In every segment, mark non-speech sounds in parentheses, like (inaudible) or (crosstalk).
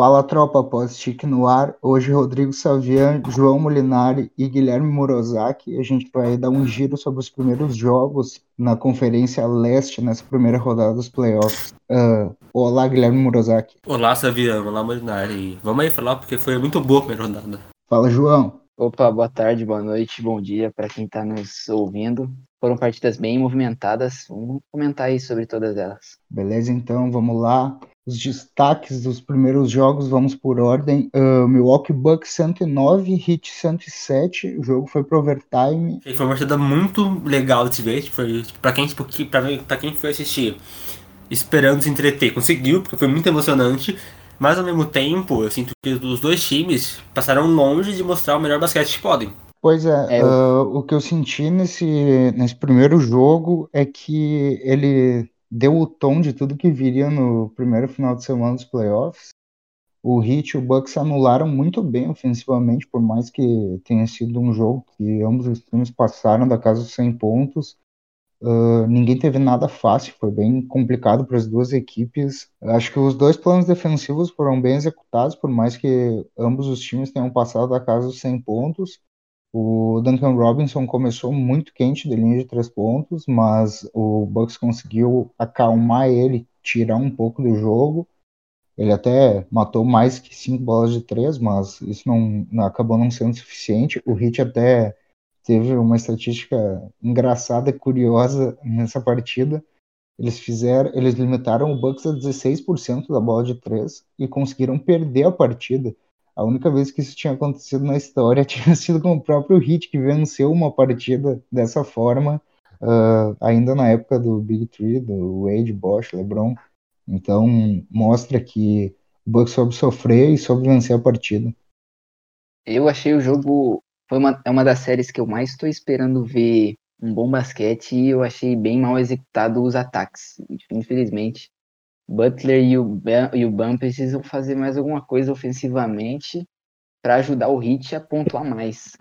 Fala tropa, pós-tique no ar. Hoje Rodrigo Savian, João Molinari e Guilherme Morozaki. A gente vai dar um giro sobre os primeiros jogos na Conferência Leste nessa primeira rodada dos playoffs. Uh, olá, Guilherme Morozaki. Olá, Savian. Olá, Molinari. Vamos aí falar porque foi muito boa a primeira rodada. Fala, João. Opa, boa tarde, boa noite, bom dia para quem está nos ouvindo. Foram partidas bem movimentadas. Vamos comentar aí sobre todas elas. Beleza, então vamos lá os destaques dos primeiros jogos, vamos por ordem. Uh, Milwaukee Bucks 109, Heat 107. O jogo foi pro overtime. Foi uma partida muito legal de se ver. Foi para quem, pra, quem foi assistir esperando se entreter, conseguiu, porque foi muito emocionante. Mas ao mesmo tempo, eu sinto que os dois times passaram longe de mostrar o melhor basquete que podem. Pois é, é uh, o que eu senti nesse, nesse primeiro jogo é que ele deu o tom de tudo que viria no primeiro final de semana dos playoffs. O Heat e o Bucks anularam muito bem ofensivamente, por mais que tenha sido um jogo que ambos os times passaram da casa dos 100 pontos. Uh, ninguém teve nada fácil, foi bem complicado para as duas equipes. Acho que os dois planos defensivos foram bem executados, por mais que ambos os times tenham passado da casa dos 100 pontos. O Duncan Robinson começou muito quente de linha de três pontos, mas o Bucks conseguiu acalmar ele, tirar um pouco do jogo. Ele até matou mais que cinco bolas de três, mas isso não, não acabou não sendo suficiente. O Heat até teve uma estatística engraçada curiosa nessa partida. Eles fizeram, eles limitaram o Bucks a 16% da bola de três e conseguiram perder a partida. A única vez que isso tinha acontecido na história (laughs) tinha sido com o próprio Hit, que venceu uma partida dessa forma, uh, ainda na época do Big Three, do Wade, Bosch, LeBron. Então, mostra que o Bucks soube sofrer e soube vencer a partida. Eu achei o jogo. Foi uma, é uma das séries que eu mais estou esperando ver um bom basquete e eu achei bem mal executado os ataques. Infelizmente, Butler e o, e o Bam precisam fazer mais alguma coisa ofensivamente para ajudar o Heat a pontuar mais.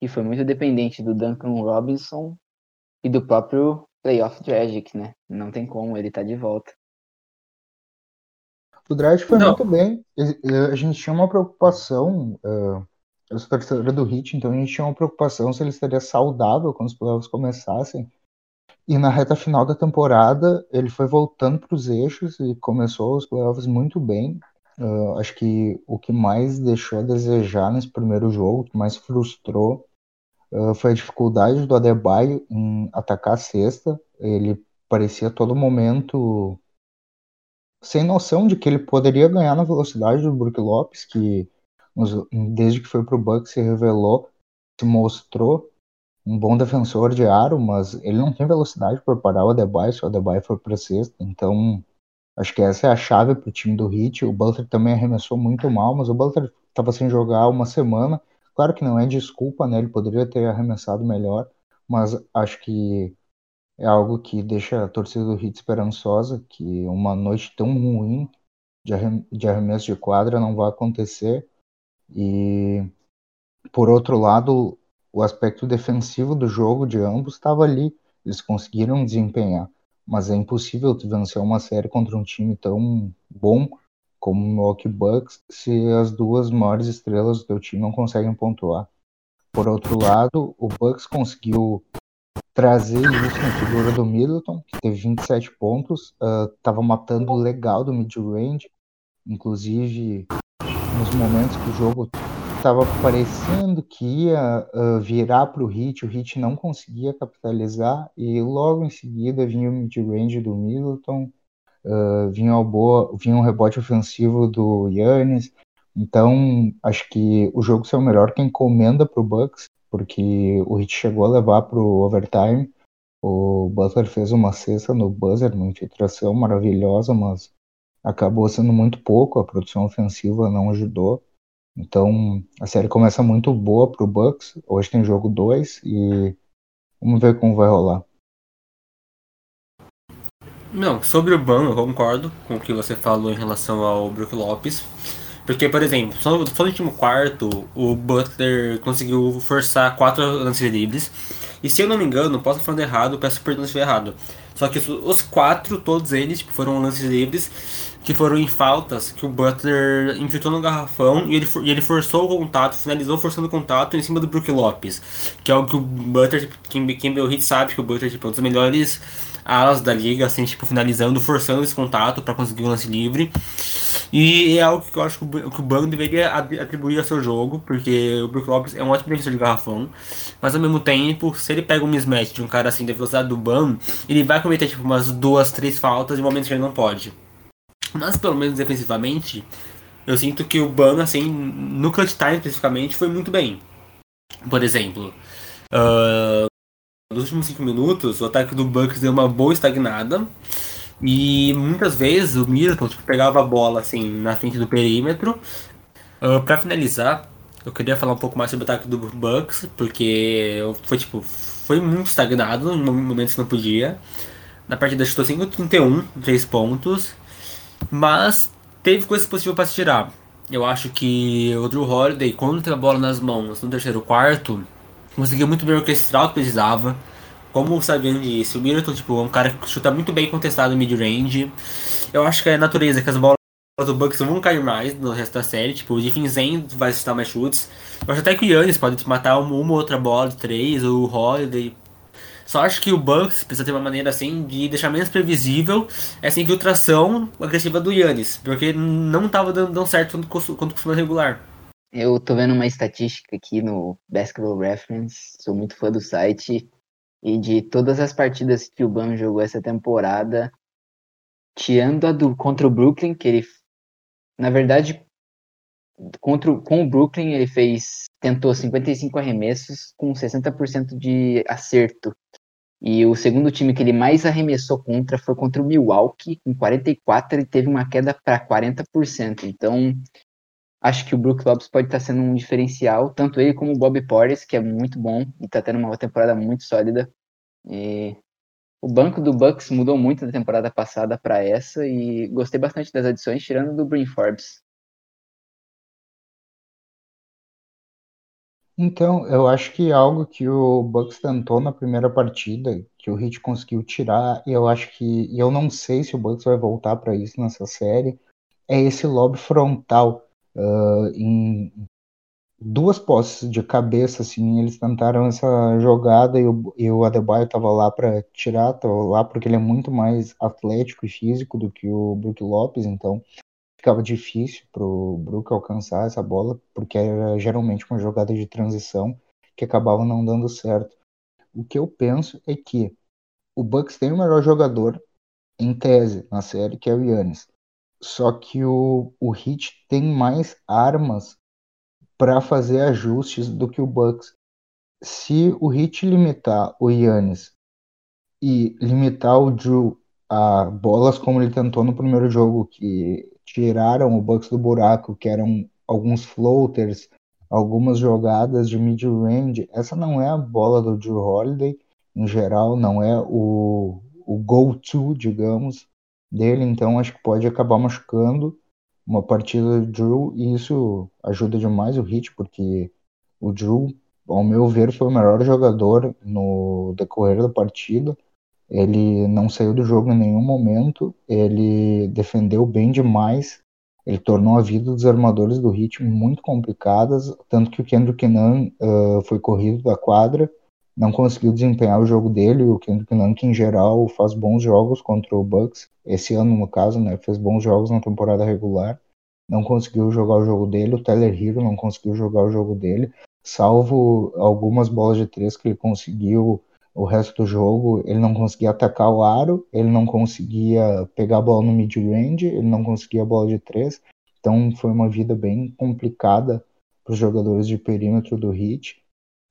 E foi muito dependente do Duncan Robinson e do próprio Playoff Dragic, né? Não tem como, ele tá de volta. O Dragic foi Não. muito bem. A gente tinha uma preocupação. Uh, eu sou torcedora do Heat, então a gente tinha uma preocupação se ele estaria saudável quando os playoffs começassem. E na reta final da temporada, ele foi voltando para os eixos e começou os playoffs muito bem. Uh, acho que o que mais deixou a desejar nesse primeiro jogo, o que mais frustrou, uh, foi a dificuldade do Adebayo em atacar a cesta. Ele parecia a todo momento sem noção de que ele poderia ganhar na velocidade do Brook Lopes, que desde que foi para o Bucks se revelou, se mostrou um bom defensor de aro, mas ele não tem velocidade para parar o Adebayo se o Adebayo for para sexta. Então, acho que essa é a chave para o time do Heat. O Butler também arremessou muito mal, mas o Butler estava sem jogar uma semana. Claro que não é desculpa, né? Ele poderia ter arremessado melhor, mas acho que é algo que deixa a torcida do Heat esperançosa que uma noite tão ruim de arremesso de quadra não vai acontecer. E por outro lado, o aspecto defensivo do jogo de ambos estava ali, eles conseguiram desempenhar, mas é impossível tu vencer uma série contra um time tão bom como o Milwaukee Bucks se as duas maiores estrelas do teu time não conseguem pontuar. Por outro lado, o Bucks conseguiu trazer isso na figura do Middleton, que teve 27 pontos, estava uh, matando legal do mid-range, inclusive nos momentos que o jogo estava parecendo que ia uh, virar para o Hit, o Hit não conseguia capitalizar e logo em seguida vinha o mid-range do Middleton, uh, vinha, o boa, vinha um rebote ofensivo do Yannis. Então, acho que o jogo saiu melhor que encomenda para o Bucks, porque o Hit chegou a levar para o overtime. O Butler fez uma cesta no buzzer, uma infiltração maravilhosa, mas acabou sendo muito pouco, a produção ofensiva não ajudou. Então, a série começa muito boa pro Bucks. Hoje tem jogo 2 e vamos ver como vai rolar. Não, sobre o Ban, eu concordo com o que você falou em relação ao Brook Lopes. Porque, por exemplo, só no último quarto, o Butler conseguiu forçar quatro lances livres. E se eu não me engano, posso estar falando errado, peço perdão se estiver errado. Só que os quatro, todos eles, tipo, foram lances livres que foram em faltas que o Butler infiltrou no garrafão e ele, e ele forçou o contato, finalizou forçando o contato em cima do Brook Lopes, que é o que o Butler, quem, quem o hit sabe que o Butler tipo, é um dos melhores alas da liga, assim, tipo, finalizando, forçando esse contato para conseguir um lance livre. E é algo que eu acho que o, que o Ban deveria atribuir ao seu jogo, porque o Brook Lopes é um ótimo defensor de garrafão, mas ao mesmo tempo, se ele pega um mismatch de um cara assim da velocidade do Ban, ele vai cometer tipo umas duas, três faltas em momentos que ele não pode. Mas pelo menos defensivamente, eu sinto que o Ban, assim, no clutch time especificamente, foi muito bem. Por exemplo, uh, nos últimos 5 minutos, o ataque do Bucks deu uma boa estagnada. E muitas vezes o Middleton tipo, pegava a bola assim na frente do perímetro. Uh, para finalizar, eu queria falar um pouco mais sobre o ataque do Bucks, porque foi tipo foi muito estagnado em momentos que não podia. Na partida chutou 5-31, 3 pontos. Mas teve coisas positivas para se tirar. Eu acho que o Drew Holiday, quando teve a bola nas mãos no terceiro quarto, conseguiu muito bem orquestrar o que precisava. Como o Sabiano disse, o Middleton tipo, é um cara que chuta muito bem contestado mid-range. Eu acho que é natureza que as bolas do Bucks vão cair mais no resto da série. Tipo, o DeFinzen vai citar mais chutes. Eu acho até que o Yannis pode matar uma, uma outra bola de três, ou o Holiday. Só acho que o Bucks precisa ter uma maneira assim de deixar menos previsível essa infiltração agressiva do Yannis, porque não estava dando, dando certo quando costuma regular. Eu tô vendo uma estatística aqui no Basketball Reference, sou muito fã do site, e de todas as partidas que o Ban jogou essa temporada, tirando a do contra o Brooklyn, que ele, na verdade, contra, com o Brooklyn ele fez, tentou 55 arremessos com 60% de acerto. E o segundo time que ele mais arremessou contra foi contra o Milwaukee, com 44, ele teve uma queda para 40%. Então, Acho que o Brook Lopes pode estar sendo um diferencial, tanto ele como o Bob Porres, que é muito bom e está tendo uma temporada muito sólida. E o banco do Bucks mudou muito da temporada passada para essa e gostei bastante das adições, tirando do Brin Forbes. Então, eu acho que algo que o Bucks tentou na primeira partida, que o Heat conseguiu tirar, e eu acho que, e eu não sei se o Bucks vai voltar para isso nessa série, é esse lob frontal uh, em duas posses de cabeça, assim, eles tentaram essa jogada e o, e o Adebayo tava lá para tirar, tava lá porque ele é muito mais atlético e físico do que o Brook Lopes, então ficava difícil pro Brook alcançar essa bola, porque era geralmente uma jogada de transição que acabava não dando certo. O que eu penso é que o Bucks tem o melhor jogador em tese na série, que é o Yannis. Só que o, o tem mais armas para fazer ajustes do que o Bucks. Se o Heat limitar o Yannis e limitar o Drew a bolas como ele tentou no primeiro jogo, que tiraram o Bucks do buraco, que eram alguns floaters, algumas jogadas de mid-range, essa não é a bola do Drew Holiday, em geral, não é o, o go-to, digamos, dele, então acho que pode acabar machucando uma partida do Drew e isso ajuda demais o Hit, porque o Drew, ao meu ver, foi o melhor jogador no decorrer da partida. Ele não saiu do jogo em nenhum momento, ele defendeu bem demais, ele tornou a vida dos armadores do Hit muito complicadas, tanto que o Kendrick Nunn uh, foi corrido da quadra não conseguiu desempenhar o jogo dele. O Kendrick Nunn, que em geral faz bons jogos contra o Bucks, esse ano no caso, né, fez bons jogos na temporada regular, não conseguiu jogar o jogo dele. O Tyler Hero não conseguiu jogar o jogo dele, salvo algumas bolas de três que ele conseguiu. O resto do jogo, ele não conseguia atacar o aro, ele não conseguia pegar a bola no mid-range, ele não conseguia a bola de três. Então foi uma vida bem complicada para os jogadores de perímetro do Heat.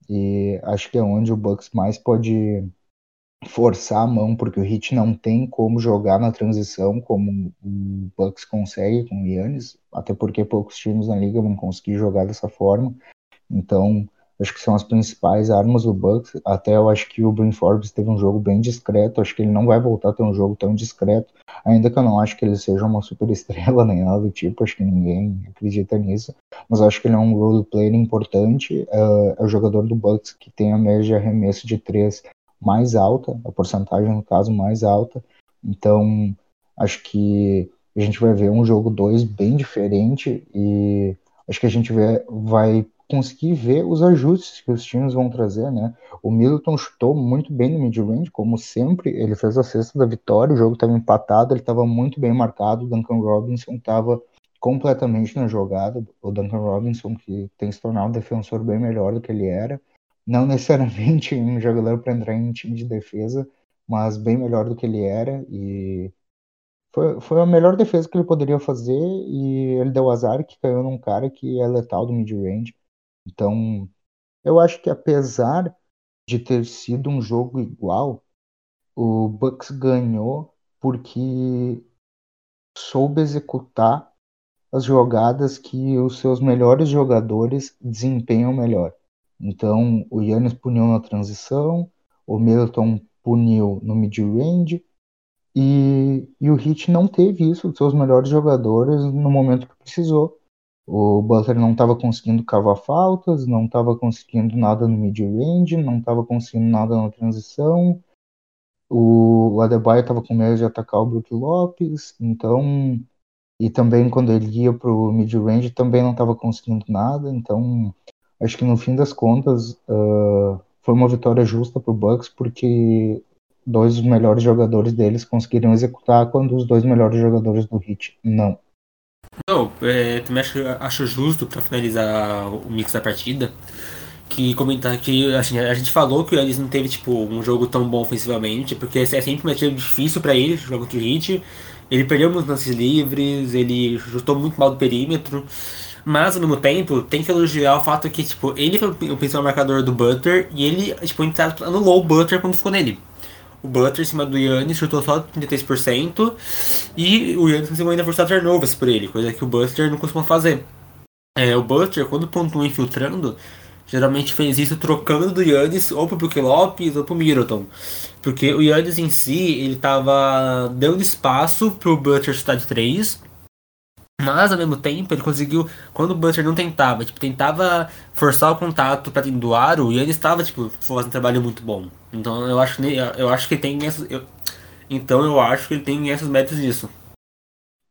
E acho que é onde o Bucks mais pode forçar a mão, porque o Heat não tem como jogar na transição como o Bucks consegue com o Yannis, até porque poucos times na liga vão conseguir jogar dessa forma. Então, acho que são as principais armas do Bucks. Até eu acho que o Bryn Forbes teve um jogo bem discreto. Acho que ele não vai voltar a ter um jogo tão discreto. Ainda que eu não acho que ele seja uma super estrela (laughs) nem nada do tipo. Acho que ninguém acredita nisso. Mas acho que ele é um role player importante. Uh, é o jogador do Bucks que tem a média de arremesso de três mais alta, a porcentagem no caso mais alta. Então acho que a gente vai ver um jogo 2 bem diferente e acho que a gente vai conseguir ver os ajustes que os times vão trazer, né? O Middleton chutou muito bem no mid-range, como sempre, ele fez a cesta da vitória, o jogo estava empatado, ele estava muito bem marcado, o Duncan Robinson estava completamente na jogada, o Duncan Robinson que tem se tornado um defensor bem melhor do que ele era, não (laughs) necessariamente um jogador para entrar em time de defesa, mas bem melhor do que ele era. E foi, foi a melhor defesa que ele poderia fazer e ele deu azar que caiu num cara que é letal do mid-range. Então, eu acho que apesar de ter sido um jogo igual, o Bucks ganhou porque soube executar as jogadas que os seus melhores jogadores desempenham melhor. Então, o Yannis puniu na transição, o Milton puniu no mid-range, e, e o Heat não teve isso dos seus melhores jogadores no momento que precisou. O Butler não estava conseguindo cavar faltas, não estava conseguindo nada no mid-range, não estava conseguindo nada na transição. O Adebayo estava com medo de atacar o Brook Lopes, então. E também quando ele ia para o mid-range também não estava conseguindo nada, então acho que no fim das contas uh, foi uma vitória justa para o Bucks porque dois dos melhores jogadores deles conseguiram executar quando os dois melhores jogadores do Heat não. Não, é, também acho, acho justo para finalizar o mix da partida que comentar que assim, a gente falou que o não teve tipo um jogo tão bom ofensivamente, porque é sempre um matchup difícil para ele jogar contra o Heat. Ele perdeu muitos lances livres, ele chutou muito mal do perímetro. Mas ao mesmo tempo, tem que elogiar o fato que, tipo, ele foi o principal marcador do Butter e ele, tipo, anulou o Butter quando ficou nele. O Butler em cima do Yannis chutou só 33%. E o Yannis conseguiu ainda forçar turnovers por ele, coisa que o Butler não costuma fazer. É, o Butler, quando pontuou infiltrando, geralmente fez isso trocando do Yannis ou pro Brook Lopes ou pro Middleton. Porque o Yannis em si, ele tava dando espaço pro Butler chutar de 3 mas ao mesmo tempo ele conseguiu, quando o Butcher não tentava, tipo, tentava forçar o contato para dentro do aro, e ele estava, tipo, fazendo um trabalho muito bom. Então eu acho, eu acho que tem essas. Eu, então eu acho que ele tem essas metas disso.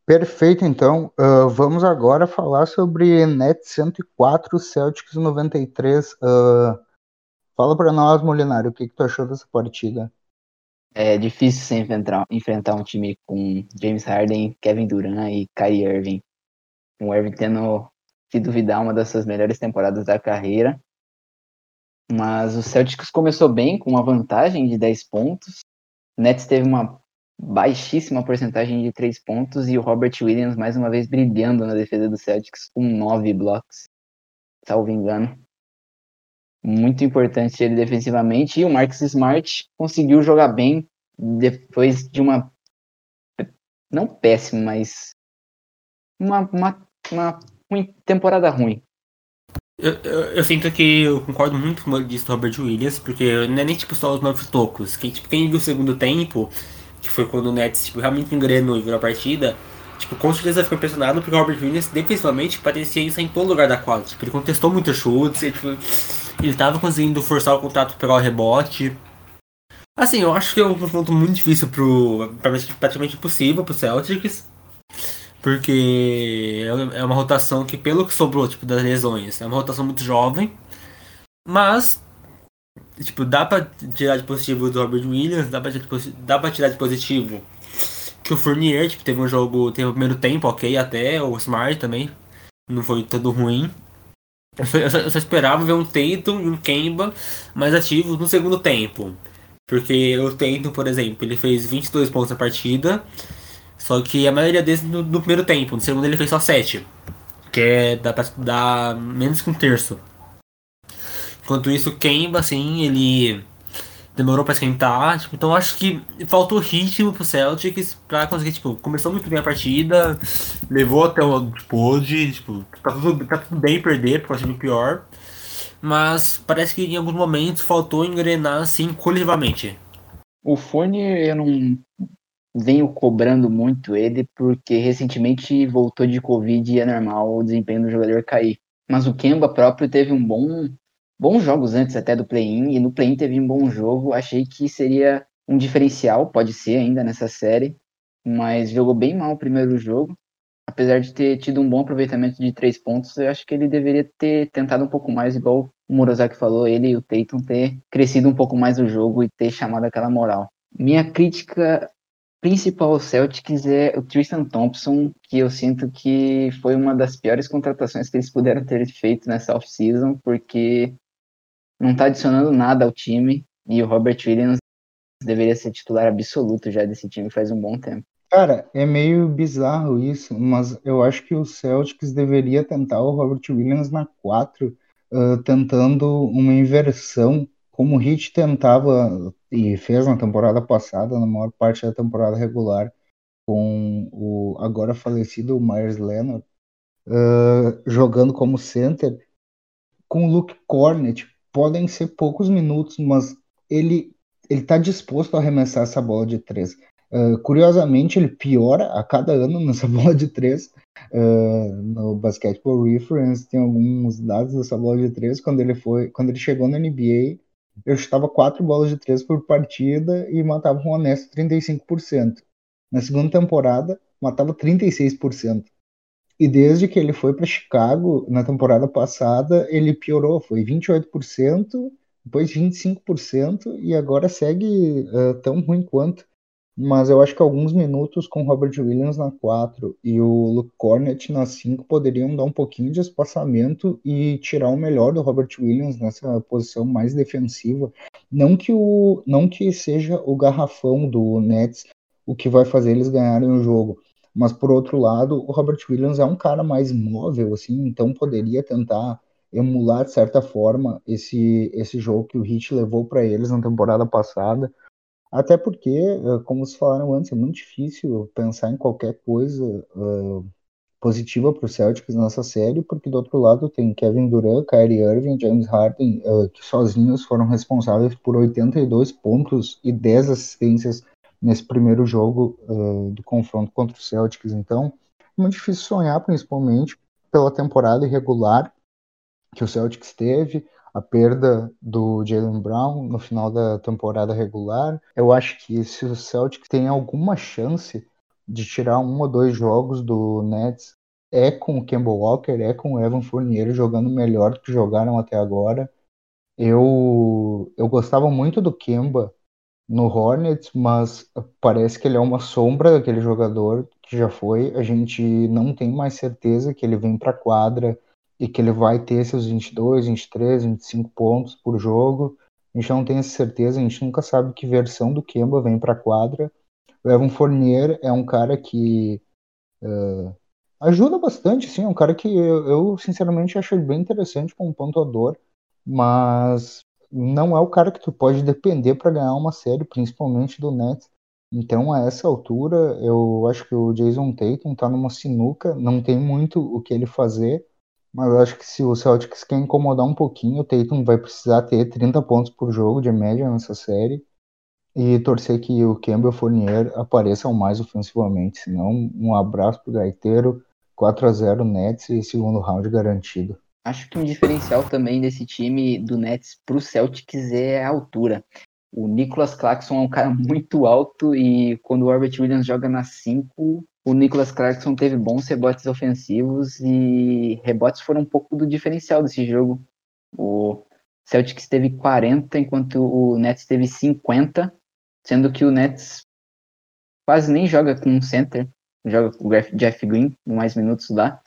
Perfeito, então. Uh, vamos agora falar sobre Net 104, Celtics 93. Uh, fala para nós, Molinário, o que, que tu achou dessa partida? É difícil enfrentar, enfrentar um time com James Harden, Kevin Durant e Kyrie Irving. O Irving tendo, se duvidar, uma das suas melhores temporadas da carreira. Mas o Celtics começou bem, com uma vantagem de 10 pontos. O Nets teve uma baixíssima porcentagem de 3 pontos e o Robert Williams mais uma vez brilhando na defesa do Celtics com 9 blocos, salvo engano muito importante ele defensivamente. E o Marcus Smart conseguiu jogar bem depois de uma. Não péssima, mas. Uma, uma, uma ruim, temporada ruim. Eu, eu, eu, sinto que eu concordo muito com o que Robert Williams, porque não é nem tipo só os novos tocos. Quem, tipo, quem viu o segundo tempo, que foi quando o Nets tipo, realmente engrenou e virou a partida, tipo, com certeza ficou impressionado porque o Robert Williams defensivamente parecia isso em todo lugar da quadra. Tipo, ele contestou muitos chutes, e, tipo, ele tava conseguindo forçar o contato para pegar o rebote. Assim, eu acho que é um confronto muito difícil pro. praticamente impossível pro Celtics. Porque é uma rotação que, pelo que sobrou, tipo, das lesões, é uma rotação muito jovem. Mas, tipo, dá pra tirar de positivo do Robert Williams, dá pra, dá pra tirar de positivo que o Fournier, tipo, teve um jogo, teve o primeiro tempo, ok, até, o Smart também, não foi todo ruim. Eu só, eu só, esperava ver um Tatum e um Kemba mais ativos no segundo tempo. Porque o Tatum, por exemplo, ele fez 22 pontos na partida, só que a maioria deles no, no primeiro tempo. No segundo ele fez só 7. Que é, dá pra menos que um terço. Enquanto isso, o Kemba, assim, ele demorou pra esquentar. Tipo, então acho que faltou ritmo pro Celtics pra conseguir, tipo, começou muito bem a partida, levou até onde pôde, tipo, tá tudo, tá tudo bem perder, porque time pior. Mas parece que em alguns momentos faltou engrenar assim coletivamente. O Fone eu não venho cobrando muito ele, porque recentemente voltou de Covid e é normal o desempenho do jogador cair. Mas o Kemba próprio teve um bom bons jogos antes até do play-in, e no play-in teve um bom jogo. Achei que seria um diferencial, pode ser ainda nessa série. mas jogou bem mal o primeiro jogo. Apesar de ter tido um bom aproveitamento de três pontos, eu acho que ele deveria ter tentado um pouco mais, igual o Murozaki falou, ele e o Tatum ter crescido um pouco mais no jogo e ter chamado aquela moral. Minha crítica principal ao Celtics é o Tristan Thompson, que eu sinto que foi uma das piores contratações que eles puderam ter feito nessa off-season, porque não está adicionando nada ao time e o Robert Williams deveria ser titular absoluto já desse time faz um bom tempo. Cara, é meio bizarro isso, mas eu acho que o Celtics deveria tentar o Robert Williams na 4, uh, tentando uma inversão, como o Heat tentava e fez na temporada passada, na maior parte da temporada regular, com o agora falecido Myers Leonard, uh, jogando como center, com o Luke Cornett. Podem ser poucos minutos, mas ele ele está disposto a arremessar essa bola de três. Uh, curiosamente, ele piora a cada ano (laughs) nessa bola de três. Uh, no Basketball Reference tem alguns dados dessa bola de três. Quando ele foi, quando ele chegou na NBA, eu chutava quatro bolas de três por partida e matava um honesto 35%. Na segunda temporada, matava 36%. E desde que ele foi para Chicago, na temporada passada, ele piorou. Foi 28%, depois 25%, e agora segue uh, tão ruim quanto. Mas eu acho que alguns minutos com Robert Williams na 4 e o Luke Cornett na 5 poderiam dar um pouquinho de espaçamento e tirar o melhor do Robert Williams nessa posição mais defensiva. Não que, o, não que seja o garrafão do Nets o que vai fazer eles ganharem o jogo. Mas por outro lado, o Robert Williams é um cara mais móvel, assim, então poderia tentar emular de certa forma esse, esse jogo que o Heat levou para eles na temporada passada. Até porque, eh, como vocês falaram antes, é muito difícil pensar em qualquer coisa uh, positiva para o Celtics nessa série, porque do outro lado tem Kevin Durant, Kyrie Irving, James Harden, uh, que sozinhos foram responsáveis por 82 pontos e 10 assistências nesse primeiro jogo uh, do confronto contra o Celtics. Então, é muito difícil sonhar, principalmente pela temporada irregular que o Celtics teve, a perda do Jalen Brown no final da temporada regular. Eu acho que se o Celtics tem alguma chance de tirar um ou dois jogos do Nets, é com o Kemba Walker, é com o Evan Fournier jogando melhor do que jogaram até agora. Eu, eu gostava muito do Kemba no Hornets, mas parece que ele é uma sombra daquele jogador que já foi. A gente não tem mais certeza que ele vem para a quadra e que ele vai ter seus 22, 23, 25 pontos por jogo. A gente não tem essa certeza, a gente nunca sabe que versão do Kemba vem para a quadra. O Evan Fournier é um cara que uh, ajuda bastante, sim, é um cara que eu, eu, sinceramente acho bem interessante como pontuador, mas não é o cara que tu pode depender para ganhar uma série, principalmente do Nets. Então, a essa altura, eu acho que o Jason Tatum tá numa sinuca, não tem muito o que ele fazer. Mas acho que se o Celtics quer incomodar um pouquinho, o Tatum vai precisar ter 30 pontos por jogo de média nessa série e torcer que o Campbell Fournier apareçam mais ofensivamente. Senão, um abraço pro gaiteiro, 4 a 0 Nets e segundo round garantido. Acho que um diferencial também desse time do Nets pro Celtics é a altura. O Nicholas Claxton é um cara (laughs) muito alto e quando o Robert Williams joga na 5, o Nicholas Clarkson teve bons rebotes ofensivos e rebotes foram um pouco do diferencial desse jogo. O Celtics teve 40, enquanto o Nets teve 50, sendo que o Nets quase nem joga com um center, joga com o Jeff Green, mais minutos lá,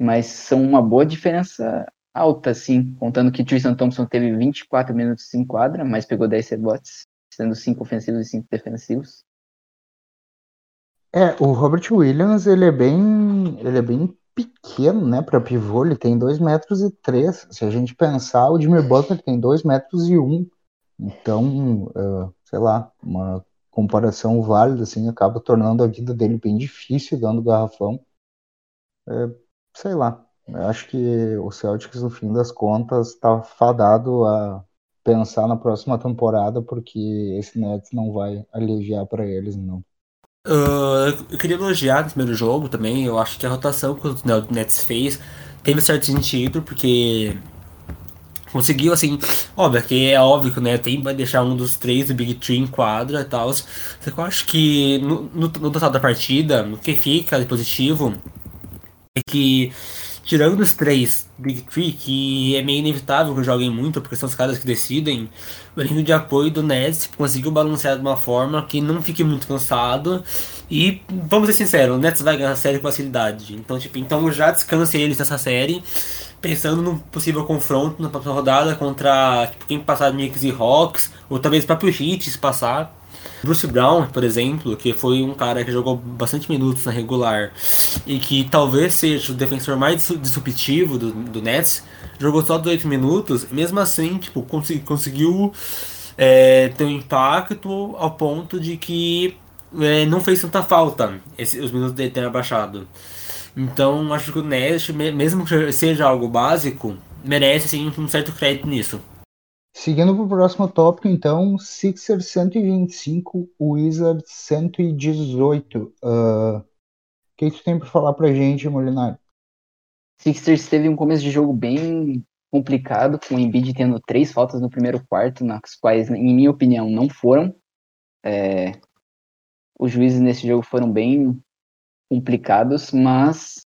mas são uma boa diferença alta, assim, contando que Tristan Thompson teve 24 minutos em quadra, mas pegou 10 rebotes, sendo 5 ofensivos e 5 defensivos. É, o Robert Williams, ele é bem, ele é bem pequeno, né, para pivô, ele tem 2 metros e 3. Se a gente pensar, o Jimmy Butler tem 2 metros e 1. Um. Então, uh, sei lá, uma comparação válida, assim, acaba tornando a vida dele bem difícil dando garrafão. É, sei lá, eu acho que o Celtics, no fim das contas, está fadado a pensar na próxima temporada, porque esse Nets não vai aliviar para eles, não. Uh, eu queria elogiar no primeiro jogo também. Eu acho que a rotação que o Nets fez teve certo sentido, porque conseguiu, assim, óbvio que é óbvio né, tem vai deixar um dos três do Big Tree em quadra e tal. Só que eu acho que no, no, no total da partida, o que fica de positivo que, tirando os três Big Tree, que é meio inevitável que joguem muito, porque são os caras que decidem, o elenco de apoio do Nets conseguiu balancear de uma forma que não fique muito cansado. E vamos ser sinceros, o Nets vai ganhar a série com facilidade. Então, tipo, então já descanse eles nessa série pensando no possível confronto na próxima rodada contra tipo, quem passar Knicks e Hawks, ou talvez o próprio Heat se passar. Bruce Brown, por exemplo, que foi um cara que jogou bastante minutos na regular e que talvez seja o defensor mais disruptivo do, do Nets, jogou só 18 minutos, mesmo assim, tipo, consegui, conseguiu é, ter um impacto ao ponto de que é, não fez tanta falta esse, os minutos dele terem abaixado. Então acho que o Nest, mesmo que seja algo básico, merece sim um certo crédito nisso. Seguindo para o próximo tópico, então, Sixers 125, Wizards 118. Uh, o que tu tem para falar para gente, Molinari? Sixers teve um começo de jogo bem complicado, com o Embiid tendo três faltas no primeiro quarto, nas quais, em minha opinião, não foram. É, os juízes nesse jogo foram bem complicados, mas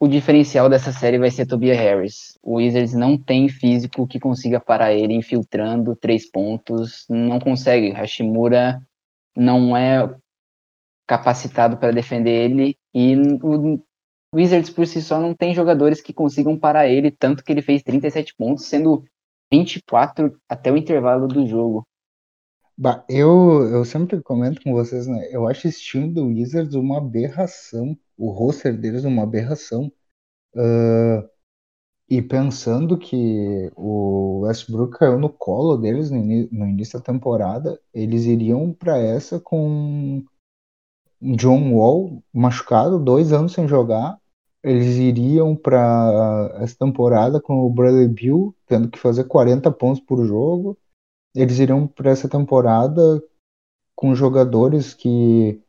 o diferencial dessa série vai ser Tobias Harris. O Wizards não tem físico que consiga parar ele infiltrando três pontos, não consegue. Hashimura não é capacitado para defender ele e o Wizards por si só não tem jogadores que consigam parar ele, tanto que ele fez 37 pontos, sendo 24 até o intervalo do jogo. Bah, eu, eu sempre comento com vocês, né? Eu acho esse time do Wizards uma aberração. O roster deles uma aberração. Uh, e pensando que o Westbrook caiu no colo deles no, no início da temporada, eles iriam para essa com John Wall machucado, dois anos sem jogar. Eles iriam para essa temporada com o Bradley Bill tendo que fazer 40 pontos por jogo eles iriam para essa temporada com jogadores que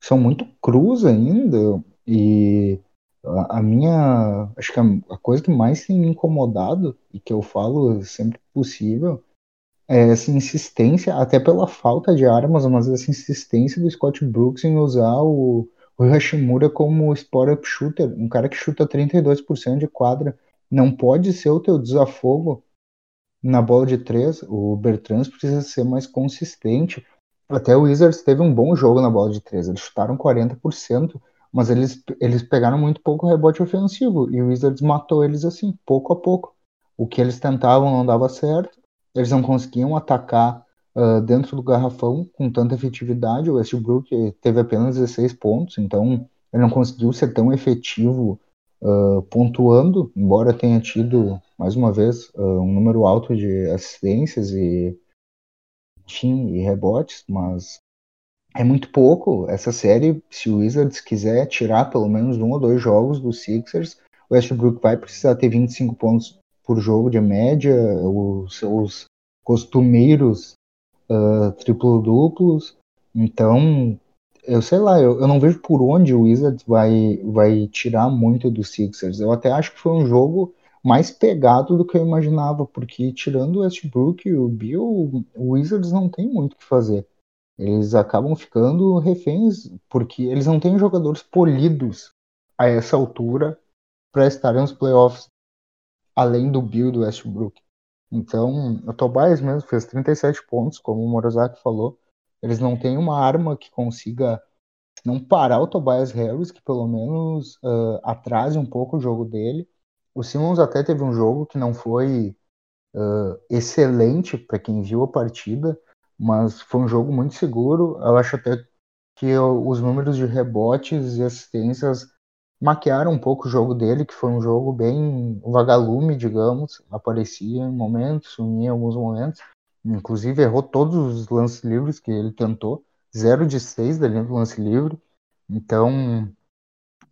são muito crus ainda e a, a minha acho que a, a, coisa que mais tem me incomodado e que eu falo sempre possível é essa insistência até pela falta de armas mas essa insistência do Scott Brooks em usar o, o Hashimura como spot-up shooter um cara que chuta 32% de quadra. Não pode ser o teu desafogo na bola de três, o Bertrand precisa ser mais consistente. Até o Wizards teve um bom jogo na bola de três, eles chutaram 40%, mas eles, eles pegaram muito pouco rebote ofensivo e o Wizards matou eles assim, pouco a pouco. O que eles tentavam não dava certo, eles não conseguiam atacar uh, dentro do garrafão com tanta efetividade. O Westbrook teve apenas 16 pontos, então ele não conseguiu ser tão efetivo uh, pontuando, embora tenha tido, mais uma vez, uh, um número alto de assistências e, e rebotes, mas é muito pouco. Essa série, se o Wizards quiser tirar pelo menos um ou dois jogos dos Sixers, o Westbrook vai precisar ter 25 pontos por jogo de média, os seus costumeiros uh, triplo-duplos. Então, eu sei lá, eu, eu não vejo por onde o Wizards vai, vai tirar muito dos Sixers. Eu até acho que foi um jogo mais pegado do que eu imaginava, porque tirando o Westbrook e o Bill, o Wizards não tem muito o que fazer. Eles acabam ficando reféns, porque eles não têm jogadores polidos a essa altura para estarem nos playoffs, além do Bill do Westbrook. Então, o Tobias mesmo fez 37 pontos, como o Morozaki falou, eles não têm uma arma que consiga não parar o Tobias Harris, que pelo menos uh, atrase um pouco o jogo dele. O Simmons até teve um jogo que não foi uh, excelente para quem viu a partida, mas foi um jogo muito seguro. Eu acho até que os números de rebotes e assistências maquiaram um pouco o jogo dele, que foi um jogo bem vagalume, digamos. Aparecia em momentos, sumia em alguns momentos. Inclusive errou todos os lances livres que ele tentou, 0 de 6 da do lance livre. Então,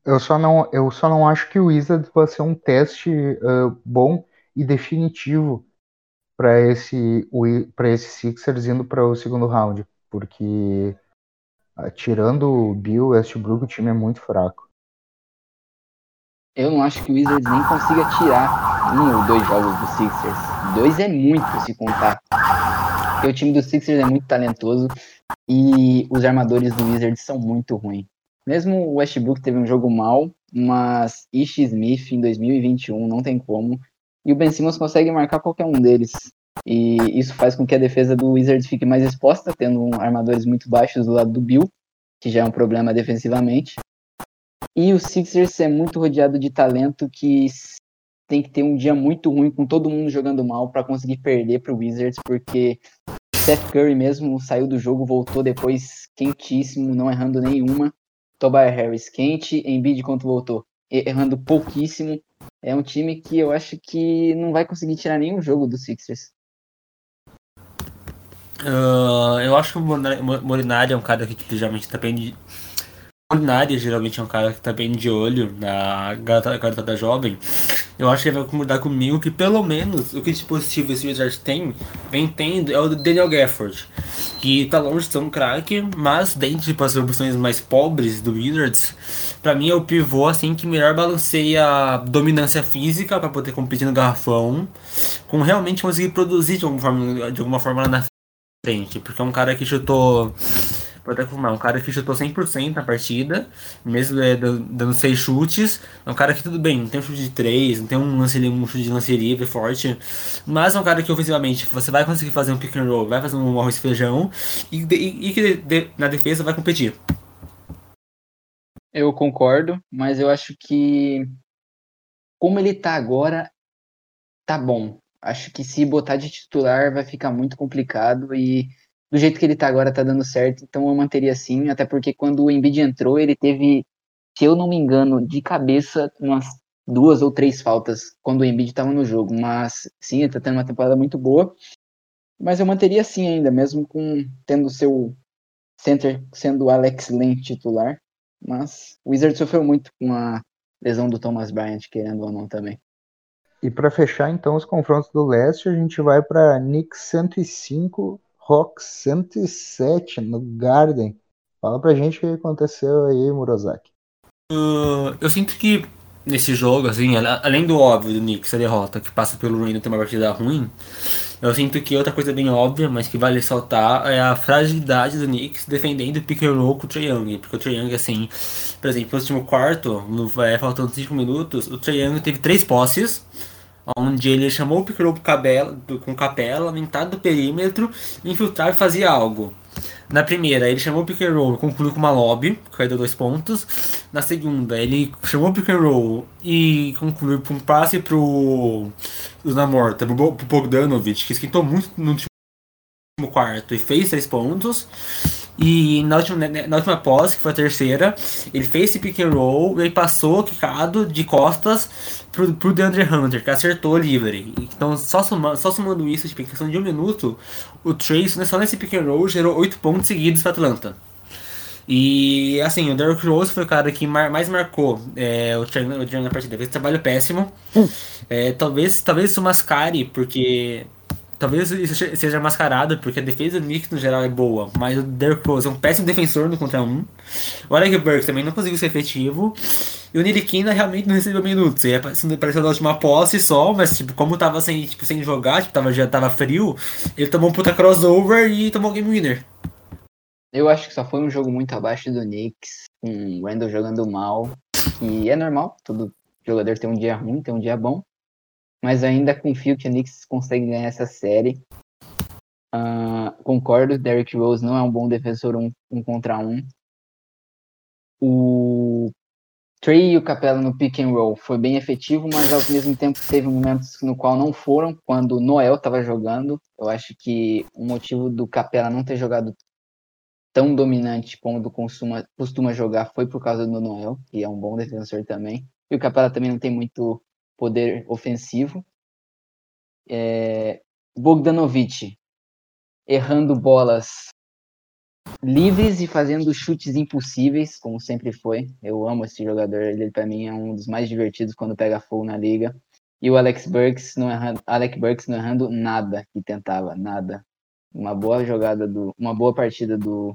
eu só não, eu só não acho que o Wizards vai ser um teste uh, bom e definitivo para esse para esse Sixers indo para o segundo round, porque uh, tirando o Bill Westbrook, o time é muito fraco. Eu não acho que o Wizards nem consiga tirar um ou dois jogos do Sixers. Dois é muito se contar. Porque o time do Sixers é muito talentoso e os armadores do Wizards são muito ruins. Mesmo o Westbrook teve um jogo mal, mas Ish Smith em 2021 não tem como. E o Ben Simmons consegue marcar qualquer um deles. E isso faz com que a defesa do Wizards fique mais exposta, tendo armadores muito baixos do lado do Bill, que já é um problema defensivamente. E o Sixers é muito rodeado de talento que tem que ter um dia muito ruim com todo mundo jogando mal para conseguir perder para o Wizards, porque Seth Curry mesmo saiu do jogo, voltou depois quentíssimo, não errando nenhuma. Tobias Harris quente, Embiid quando voltou, errando pouquíssimo. É um time que eu acho que não vai conseguir tirar nenhum jogo do Sixers. Uh, eu acho que o Molinari é um cara que geralmente depende. Molinari geralmente é um cara que tá bem de olho na garota, da jovem. Eu acho que ele vai concordar comigo que pelo menos o que de positivo esse Wizards tem, vem tendo, é o Daniel Gafford. Que tá longe de ser um craque, mas dentro de as opções mais pobres do Wizards, pra mim é o pivô assim que melhor balanceia a dominância física para poder competir no garrafão, com realmente conseguir produzir de alguma forma, de alguma forma na frente, porque é um cara que chutou. Vou até confirmar, um cara que chutou 100% na partida, mesmo é, dando 6 chutes. É um cara que tudo bem, não tem um chute de 3, não tem um, lance, um chute de lance livre forte, mas é um cara que ofensivamente você vai conseguir fazer um pick and roll, vai fazer um arroz e feijão e, e, e que de, na defesa vai competir. Eu concordo, mas eu acho que como ele tá agora, tá bom acho que se botar de titular vai ficar muito complicado e do jeito que ele tá agora tá dando certo, então eu manteria assim, até porque quando o Embiid entrou, ele teve, se eu não me engano, de cabeça umas duas ou três faltas quando o Embiid estava no jogo, mas sim, ele tá tendo uma temporada muito boa. Mas eu manteria assim ainda, mesmo com tendo seu center sendo o Alex Len titular, mas o Wizard sofreu muito com a lesão do Thomas Bryant, querendo ou não também. E para fechar então os confrontos do leste, a gente vai para Knicks 105, Hawks 107 no Garden. Fala pra gente o que aconteceu aí, Murozaki. Uh, eu sinto que nesse jogo, assim, além do óbvio do Knicks, a derrota que passa pelo Reno ter uma partida ruim, eu sinto que outra coisa bem óbvia, mas que vale saltar, é a fragilidade do Knicks defendendo o pick and roll com o Trae Young. Porque o Trae Young, assim, por exemplo, no último quarto, no, é, faltando 5 minutos, o Trae Young teve três posses, onde ele chamou o pick and roll com capela, do perímetro, infiltrava e fazia algo. Na primeira, ele chamou o pick and roll, concluiu com uma lobby, que dois pontos. Na segunda, ele chamou o pick and roll e concluiu com um passe pro na morta, pro Bogdanovic, que esquentou muito no último quarto e fez três pontos. E na última, na última pós, que foi a terceira, ele fez esse pick and roll e passou quicado de costas pro, pro DeAndre Hunter, que acertou livre. Então, só somando, só somando isso, tipo, em questão de um minuto, o Trace, só nesse pick and roll, gerou 8 pontos seguidos para Atlanta. E assim, o Derrick Rose foi o cara que mais marcou é, o Trae na partida. Fez um trabalho péssimo. Hum. É, talvez, talvez isso mascare, porque Talvez isso seja mascarado, porque a defesa do Knicks no geral é boa, mas o Derrick Rose é um péssimo defensor no contra um. O Alec Burks também não conseguiu ser efetivo. E o Niriquina realmente não recebeu minutos. Ele apareceu na última posse só, mas tipo, como tava sem, tipo, sem jogar, tipo, tava, já tava frio, ele tomou um puta crossover e tomou game winner. Eu acho que só foi um jogo muito abaixo do Knicks, com o Randall jogando mal. E é normal, todo jogador tem um dia ruim, tem um dia bom mas ainda confio que o Knicks consegue ganhar essa série. Uh, concordo, Derrick Rose não é um bom defensor um, um contra um. O Trey e o Capela no pick and roll foi bem efetivo, mas ao mesmo tempo teve momentos no qual não foram, quando o Noel estava jogando. Eu acho que o motivo do Capela não ter jogado tão dominante como costuma, costuma jogar foi por causa do Noel, que é um bom defensor também. E o Capela também não tem muito poder ofensivo. É, Bogdanovic errando bolas livres e fazendo chutes impossíveis, como sempre foi. Eu amo esse jogador, ele para mim é um dos mais divertidos quando pega fogo na liga. E o Alex Burks não errando, Alex Burks não errando nada que tentava, nada. Uma boa jogada do, uma boa partida do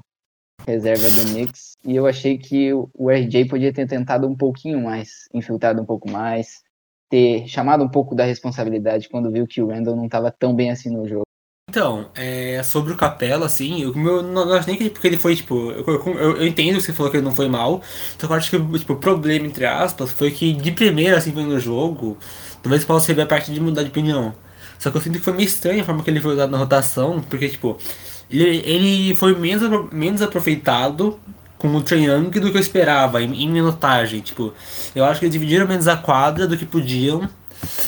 reserva do Knicks. E eu achei que o RJ podia ter tentado um pouquinho mais, infiltrado um pouco mais, ter chamado um pouco da responsabilidade quando viu que o Randall não estava tão bem assim no jogo. Então, é, sobre o Capela, assim, eu, meu, não, acho nem que porque ele foi, tipo, eu, eu, eu, entendo que você falou que ele não foi mal, só que eu acho que tipo, o problema, entre aspas, foi que de primeira, assim, no jogo, talvez possa ser a parte de mudar de opinião. Só que eu sinto que foi meio estranho a forma que ele foi usado na rotação, porque, tipo, ele, ele foi menos, menos aproveitado com o Trae Young do que eu esperava em, em minutagem. Tipo, eu acho que eles dividiram menos a quadra do que podiam.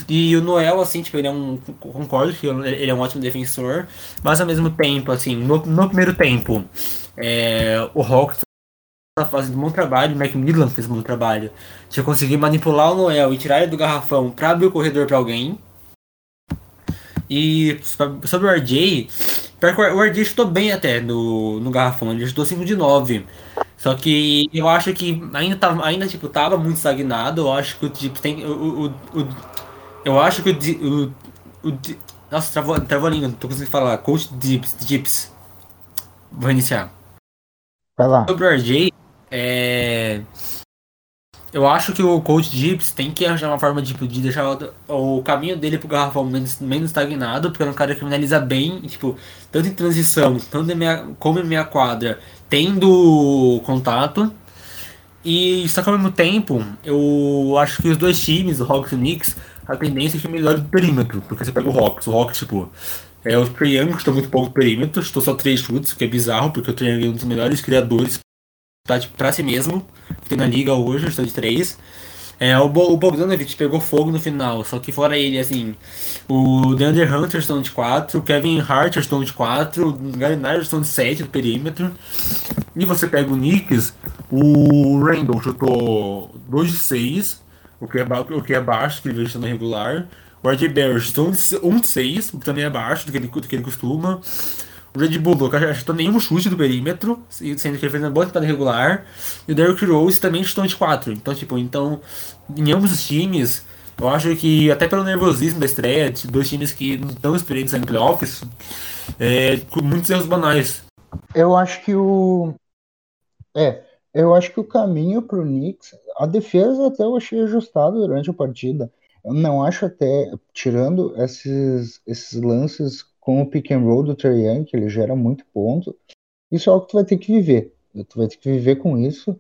E o Noel, assim, tipo, ele é um. Concordo que ele é um ótimo defensor, mas ao mesmo tempo, assim, no, no primeiro tempo, é, o Hawks tá fazendo um bom trabalho, o Macmillan fez um bom trabalho de conseguir manipular o Noel e tirar ele do garrafão para abrir o corredor para alguém. E sobre o RJ, o RJ chutou bem até no, no garrafão, ele chutou 5 de 9. Só que eu acho que ainda tava, ainda, tipo, tava muito estagnado. Eu acho que o tipo, tem. O, o, o, eu acho que o. o, o nossa, travou, travou a língua, não tô conseguindo falar. Coach Dips. Dips. Vou iniciar. Vai lá. Sobre o RJ, é. Eu acho que o coach Gibbs tem que arranjar uma forma tipo, de deixar o, o caminho dele pro garrafão menos, menos estagnado, porque é um cara que finaliza bem, tipo, tanto em transição, tanto em minha, como em minha quadra, tendo contato. E só que ao mesmo tempo, eu acho que os dois times, o Hawks e o Knicks, a tendência é que melhore do perímetro, porque você pega o Hawks, o Hawks, tipo, é o Trae que está muito pouco perímetro, estou só três chutes, que é bizarro, porque o Trae é um dos melhores criadores tá tipo, pra si mesmo, tem na liga hoje, estou de 3. É, o, Bo o Bogdanovich pegou fogo no final, só que fora ele, assim, o DeAndre Hunter estão de 4, o Kevin Hart estão de 4, o Gallinari estão de 7 do perímetro. E você pega o Knicks, o Randall chutou 2 de 6, o que é, o que é baixo, que ele está no regular. O RJ Barrett estão de 1 de 6, o que também é baixo do que ele, do que ele costuma. Red Bull nunca acertou nenhum chute do perímetro, sendo que ele fez uma boa temporada regular. E o Derrick Rose também chutou de 4. Então, tipo, então, em ambos os times, eu acho que até pelo nervosismo da estreia, dois times que não estão experientes em playoffs, é, com muitos erros banais. Eu acho que o. É, eu acho que o caminho para o Knicks, a defesa até eu achei ajustado durante a partida. Eu não acho até, tirando esses, esses lances com o pick and roll do Trey Young, que ele gera muito ponto. Isso é algo que tu vai ter que viver. Tu vai ter que viver com isso.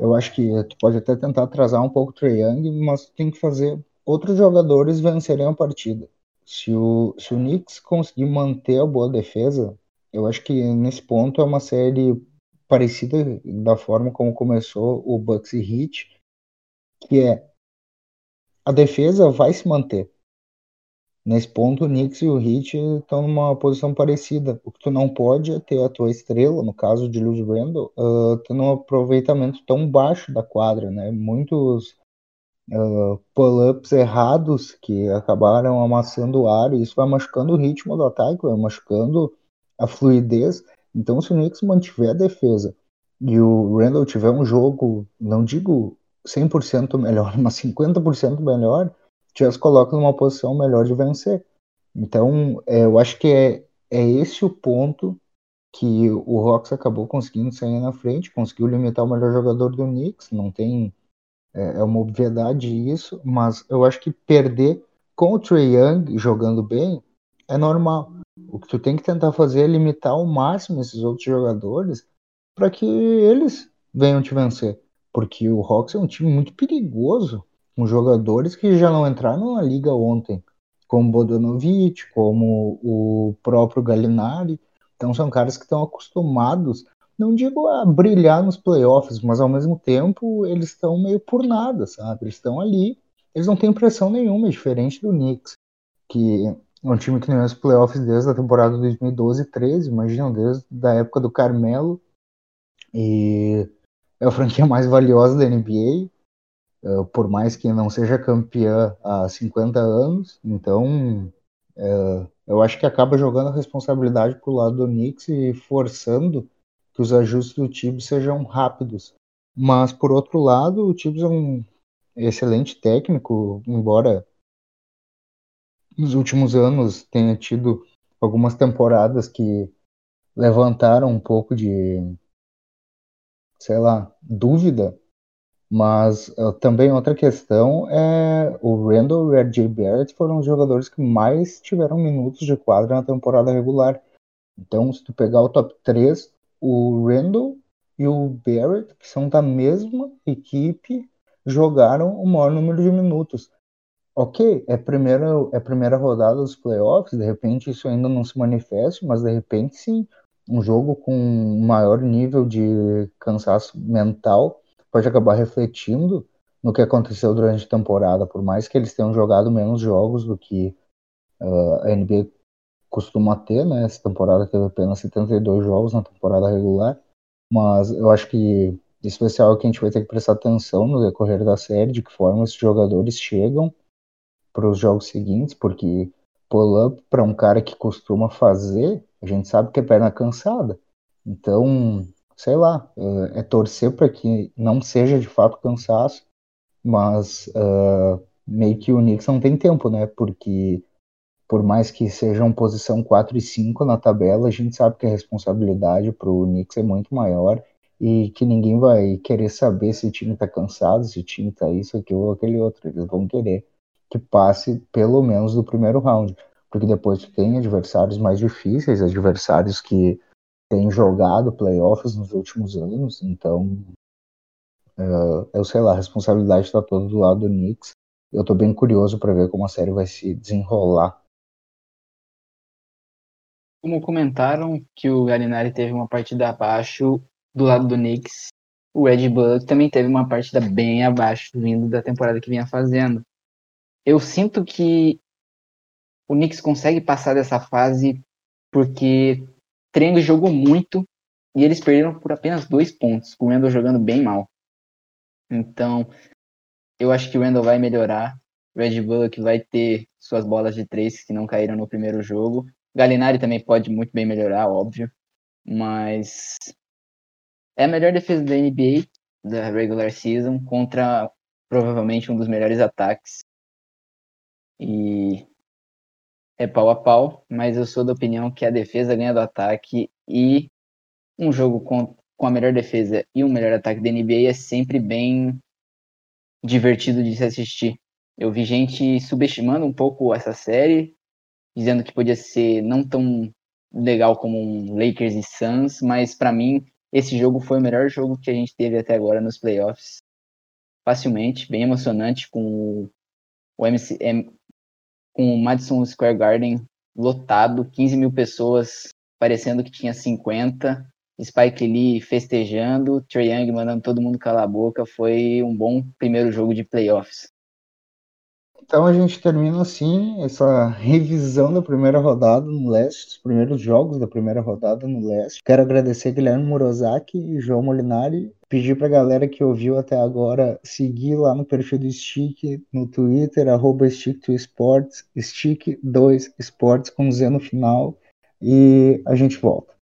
Eu acho que tu pode até tentar atrasar um pouco o Trey Young, mas tu tem que fazer outros jogadores vencerem a partida. Se o, se o Knicks conseguir manter a boa defesa, eu acho que nesse ponto é uma série parecida da forma como começou o Bucks e Heat, que é a defesa vai se manter. Nesse ponto, o Knicks e o Heat estão numa posição parecida. O que tu não pode é ter a tua estrela, no caso de Lewis Randle, uh, tendo um aproveitamento tão baixo da quadra, né? Muitos uh, pull-ups errados que acabaram amassando o ar, e isso vai machucando o ritmo do ataque, vai machucando a fluidez. Então, se o Knicks mantiver a defesa e o Randle tiver um jogo, não digo 100% melhor, (laughs) mas 50% melhor, já se coloca numa posição melhor de vencer. Então, é, eu acho que é, é esse o ponto que o Hawks acabou conseguindo sair na frente, conseguiu limitar o melhor jogador do Knicks, não tem é, é uma obviedade isso, mas eu acho que perder com o Trey Young jogando bem é normal. O que tu tem que tentar fazer é limitar ao máximo esses outros jogadores para que eles venham te vencer, porque o Hawks é um time muito perigoso com jogadores que já não entraram na liga ontem, como Bodanovich, como o próprio Gallinari. Então são caras que estão acostumados, não digo a brilhar nos playoffs, mas ao mesmo tempo eles estão meio por nada, sabe? Eles estão ali, eles não têm pressão nenhuma, diferente do Knicks, que é um time que não é os playoffs desde a temporada 2012 e 13, imagina, desde a época do Carmelo, e é a franquia mais valiosa da NBA, uh, por mais que não seja campeã há 50 anos. Então, uh, eu acho que acaba jogando a responsabilidade para o lado do Knicks e forçando que os ajustes do Tibbs sejam rápidos. Mas, por outro lado, o Tibbs é um excelente técnico, embora nos últimos anos tenha tido algumas temporadas que levantaram um pouco de sei lá, dúvida. Mas uh, também outra questão é o Randall e o RJ Barrett foram os jogadores que mais tiveram minutos de quadra na temporada regular. Então, se tu pegar o top 3, o Randall e o Barrett, que são da mesma equipe, jogaram o maior número de minutos. Ok, é primeira, é a primeira rodada dos playoffs, de repente isso ainda não se manifesta, mas de repente sim, um jogo com maior nível de cansaço mental pode acabar refletindo no que aconteceu durante a temporada, por mais que eles tenham jogado menos jogos do que uh, a NBA costuma ter, né? Essa temporada teve apenas 72 jogos na temporada regular, mas eu acho que especial que a gente vai ter que prestar atenção no decorrer da série, de que forma esses jogadores chegam para os jogos seguintes, porque pull-up para um cara que costuma fazer, a gente sabe que é perna cansada. Então, sei lá, é torcer para que não seja de fato cansaço, mas uh, meio que o Knicks não tem tempo, né? Porque por mais que sejam posição 4 e 5 na tabela, a gente sabe que a responsabilidade para o Knicks é muito maior e que ninguém vai querer saber se o time está cansado, se o time está isso, aquilo ou aquele outro. Eles vão querer que passe pelo menos do primeiro round, porque depois tem adversários mais difíceis, adversários que têm jogado playoffs nos últimos anos, então uh, eu sei lá, a responsabilidade está toda do lado do Knicks. Eu estou bem curioso para ver como a série vai se desenrolar como comentaram que o Galinari teve uma partida abaixo do lado do Knicks, o Red Bull também teve uma partida bem abaixo vindo da temporada que vinha fazendo. Eu sinto que o Knicks consegue passar dessa fase porque treino jogou muito e eles perderam por apenas dois pontos, o Randall jogando bem mal. Então, eu acho que o Randall vai melhorar. Red Bull vai ter suas bolas de três que não caíram no primeiro jogo. Galinari também pode muito bem melhorar, óbvio. Mas é a melhor defesa da NBA da regular season contra provavelmente um dos melhores ataques. E é pau a pau, mas eu sou da opinião que a defesa ganha do ataque e um jogo com, com a melhor defesa e o melhor ataque da NBA é sempre bem divertido de se assistir. Eu vi gente subestimando um pouco essa série, dizendo que podia ser não tão legal como um Lakers e Suns, mas para mim esse jogo foi o melhor jogo que a gente teve até agora nos playoffs. Facilmente, bem emocionante com o MC, com o Madison Square Garden lotado, 15 mil pessoas, parecendo que tinha 50, Spike Lee festejando, Trae Young mandando todo mundo calar a boca, foi um bom primeiro jogo de playoffs. Então a gente termina assim essa revisão da primeira rodada no leste, os primeiros jogos da primeira rodada no leste. Quero agradecer Guilherme Morozaki e João Molinari. Pedir pra galera que ouviu até agora seguir lá no perfil do Stick no Twitter, arroba Stick2Sports, Stick2Sports com Z no final. E a gente volta.